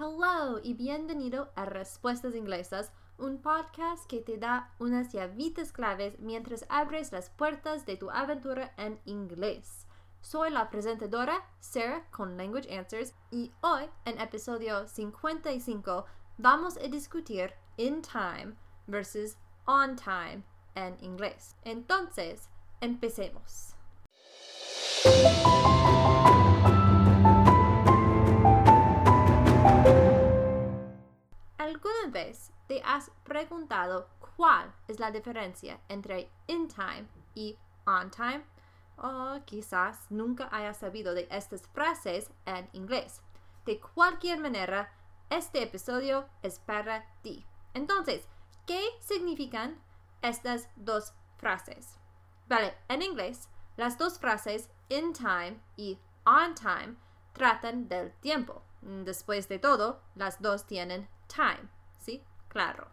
Hello y bienvenido a Respuestas Inglesas, un podcast que te da unas llavitas claves mientras abres las puertas de tu aventura en inglés. Soy la presentadora Sarah con Language Answers y hoy, en episodio 55, vamos a discutir in time versus on time en inglés. Entonces, empecemos. ¿Alguna vez te has preguntado cuál es la diferencia entre in time y on time? O quizás nunca hayas sabido de estas frases en inglés. De cualquier manera, este episodio es para ti. Entonces, ¿qué significan estas dos frases? Vale, en inglés, las dos frases in time y on time tratan del tiempo. Después de todo, las dos tienen time, ¿sí? Claro.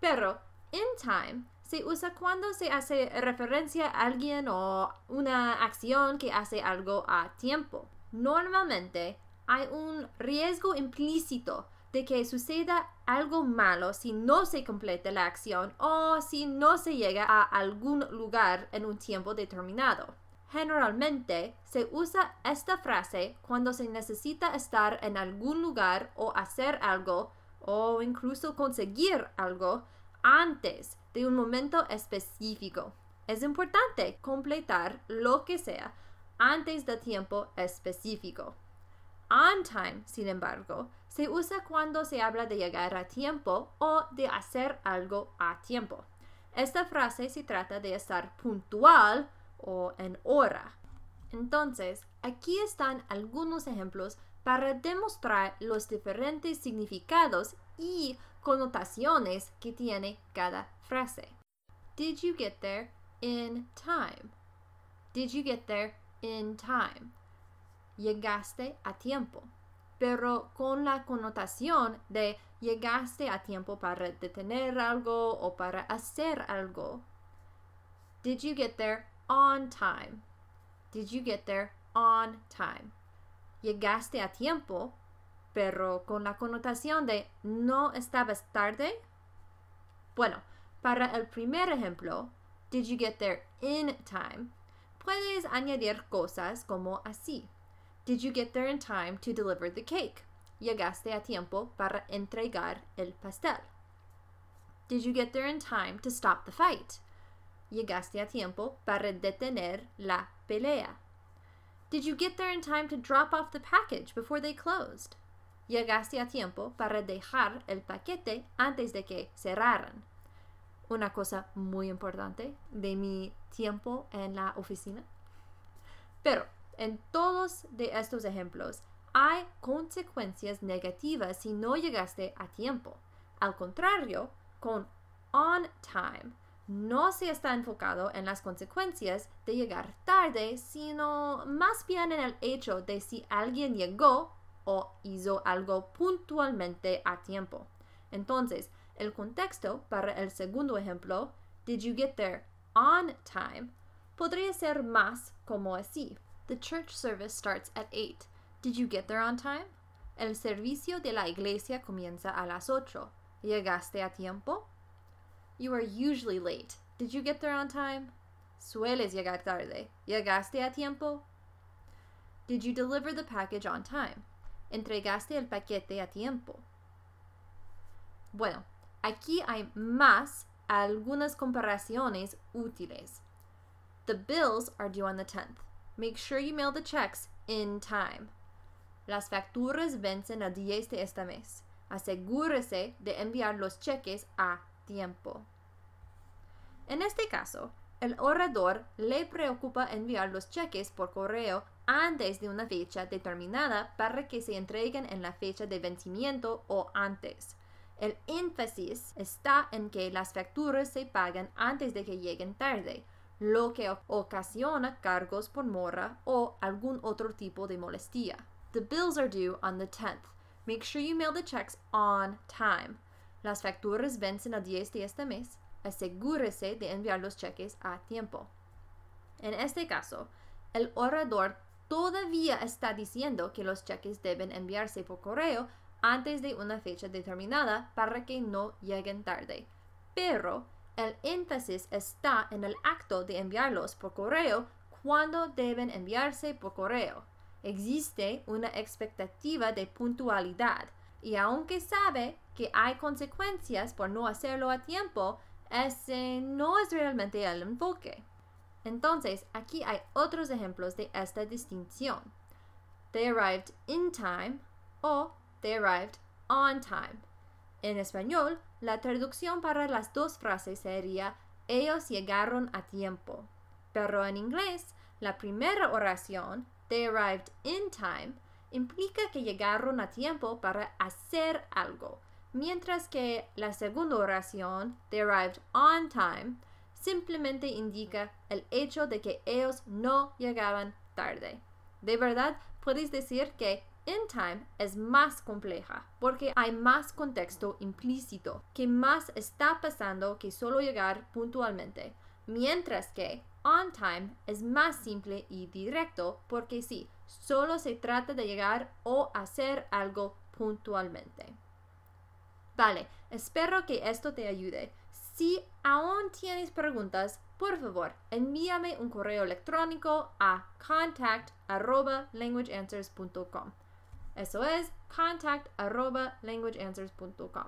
Pero in time se usa cuando se hace referencia a alguien o una acción que hace algo a tiempo. Normalmente hay un riesgo implícito de que suceda algo malo si no se completa la acción o si no se llega a algún lugar en un tiempo determinado. Generalmente se usa esta frase cuando se necesita estar en algún lugar o hacer algo o incluso conseguir algo antes de un momento específico. Es importante completar lo que sea antes del tiempo específico. On time, sin embargo, se usa cuando se habla de llegar a tiempo o de hacer algo a tiempo. Esta frase se trata de estar puntual o en hora. Entonces, aquí están algunos ejemplos para demostrar los diferentes significados y connotaciones que tiene cada frase. Did you get there in time? Did you get there in time? Llegaste a tiempo, pero con la connotación de llegaste a tiempo para detener algo o para hacer algo. Did you get there on time? Did you get there on time? Llegaste a tiempo, pero con la connotación de no estabas tarde. Bueno, para el primer ejemplo, did you get there in time? Puedes añadir cosas como así. Did you get there in time to deliver the cake? Llegaste a tiempo para entregar el pastel. Did you get there in time to stop the fight? Llegaste a tiempo para detener la pelea. Did you get there in time to drop off the package before they closed? Llegaste a tiempo para dejar el paquete antes de que cerraran. Una cosa muy importante de mi tiempo en la oficina. Pero en todos de estos ejemplos hay consecuencias negativas si no llegaste a tiempo. Al contrario, con on time no se está enfocado en las consecuencias de llegar tarde, sino más bien en el hecho de si alguien llegó o hizo algo puntualmente a tiempo. Entonces, el contexto para el segundo ejemplo, Did you get there on time? podría ser más como así. The church service starts at 8. Did you get there on time? El servicio de la iglesia comienza a las 8. ¿Llegaste a tiempo? You are usually late. Did you get there on time? Sueles llegar tarde. ¿Llegaste a tiempo? Did you deliver the package on time? ¿Entregaste el paquete a tiempo? Bueno, aquí hay más algunas comparaciones útiles. The bills are due on the 10th. Make sure you mail the checks in time. Las facturas vencen a 10 de este mes. Asegúrese de enviar los cheques a En este caso, el orador le preocupa enviar los cheques por correo antes de una fecha determinada para que se entreguen en la fecha de vencimiento o antes. El énfasis está en que las facturas se pagan antes de que lleguen tarde, lo que ocasiona cargos por mora o algún otro tipo de molestia. The bills are due on the 10th. Make sure you mail the checks on time. Las facturas vencen a 10 de este mes. Asegúrese de enviar los cheques a tiempo. En este caso, el orador todavía está diciendo que los cheques deben enviarse por correo antes de una fecha determinada para que no lleguen tarde. Pero el énfasis está en el acto de enviarlos por correo cuando deben enviarse por correo. Existe una expectativa de puntualidad y aunque sabe que hay consecuencias por no hacerlo a tiempo, ese no es realmente el enfoque. Entonces, aquí hay otros ejemplos de esta distinción. They arrived in time o they arrived on time. En español, la traducción para las dos frases sería ellos llegaron a tiempo. Pero en inglés, la primera oración, they arrived in time, implica que llegaron a tiempo para hacer algo, mientras que la segunda oración, they arrived on time, simplemente indica el hecho de que ellos no llegaban tarde. De verdad, puedes decir que in time es más compleja porque hay más contexto implícito, que más está pasando que solo llegar puntualmente, mientras que on time es más simple y directo porque sí, solo se trata de llegar o hacer algo puntualmente. Vale, espero que esto te ayude. Si aún tienes preguntas, por favor, envíame un correo electrónico a contact@languageanswers.com. Eso es contact@languageanswers.com.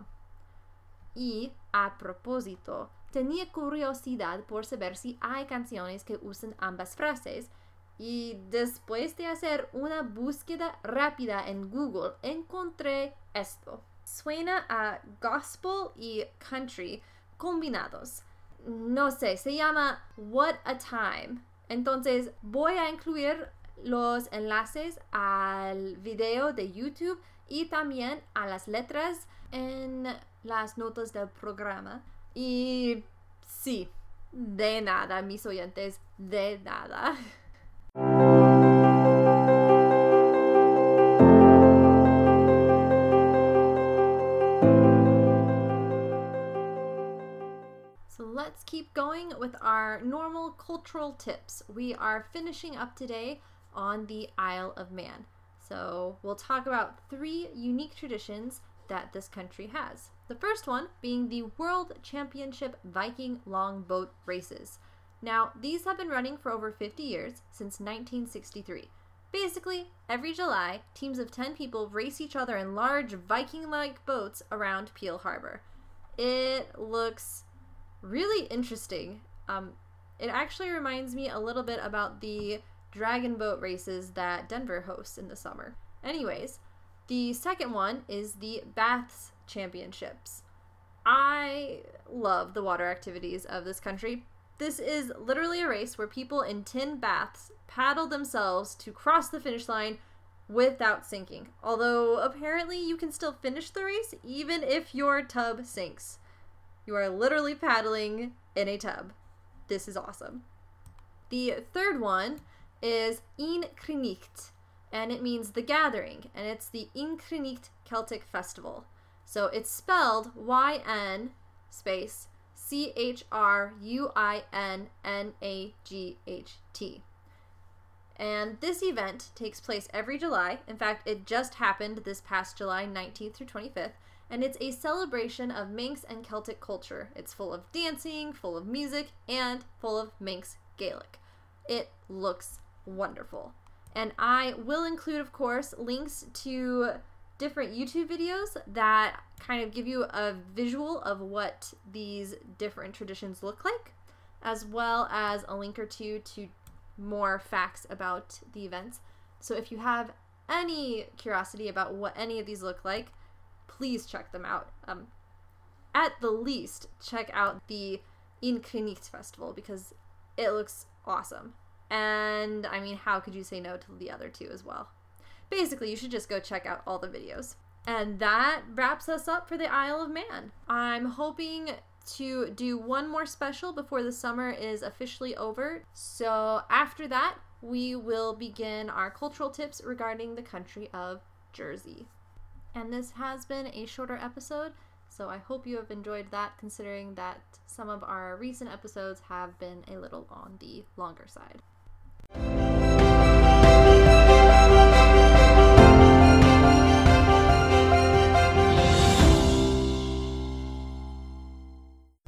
Y a propósito, tenía curiosidad por saber si hay canciones que usan ambas frases y después de hacer una búsqueda rápida en Google encontré esto. Suena a gospel y country combinados. No sé, se llama What a Time. Entonces voy a incluir los enlaces al video de YouTube y también a las letras en las notas del programa. Y sí, de nada, mis oyentes, de nada. So let's keep going with our normal cultural tips. We are finishing up today on the Isle of Man. So we'll talk about three unique traditions that this country has. The first one being the World Championship Viking Longboat Races. Now, these have been running for over 50 years, since 1963. Basically, every July, teams of 10 people race each other in large Viking like boats around Peel Harbor. It looks really interesting. Um, it actually reminds me a little bit about the dragon boat races that Denver hosts in the summer. Anyways, the second one is the Baths Championships. I love the water activities of this country. This is literally a race where people in tin baths paddle themselves to cross the finish line without sinking. Although apparently you can still finish the race even if your tub sinks. You are literally paddling in a tub. This is awesome. The third one is Inkricht, and it means the gathering, and it's the Inkricht Celtic Festival. So it's spelled Y N space C H R U I N N A G H T. And this event takes place every July. In fact, it just happened this past July 19th through 25th, and it's a celebration of Manx and Celtic culture. It's full of dancing, full of music, and full of Manx Gaelic. It looks wonderful. And I will include, of course, links to different YouTube videos that kind of give you a visual of what these different traditions look like, as well as a link or two to more facts about the events. So if you have any curiosity about what any of these look like, please check them out. Um, at the least, check out the Inkricht Festival because it looks awesome. And I mean, how could you say no to the other two as well? Basically, you should just go check out all the videos. And that wraps us up for the Isle of Man. I'm hoping to do one more special before the summer is officially over. So after that, we will begin our cultural tips regarding the country of Jersey. And this has been a shorter episode, so I hope you have enjoyed that considering that some of our recent episodes have been a little on the longer side.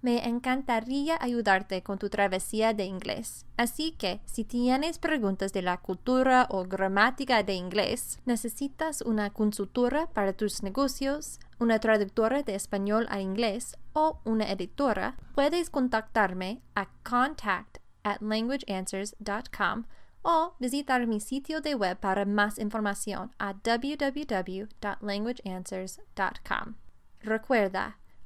Me encantaría ayudarte con tu travesía de inglés. Así que, si tienes preguntas de la cultura o gramática de inglés, necesitas una consultora para tus negocios, una traductora de español a inglés o una editora, puedes contactarme a contact at languageanswers.com o visitar mi sitio de web para más información a www.languageanswers.com. Recuerda,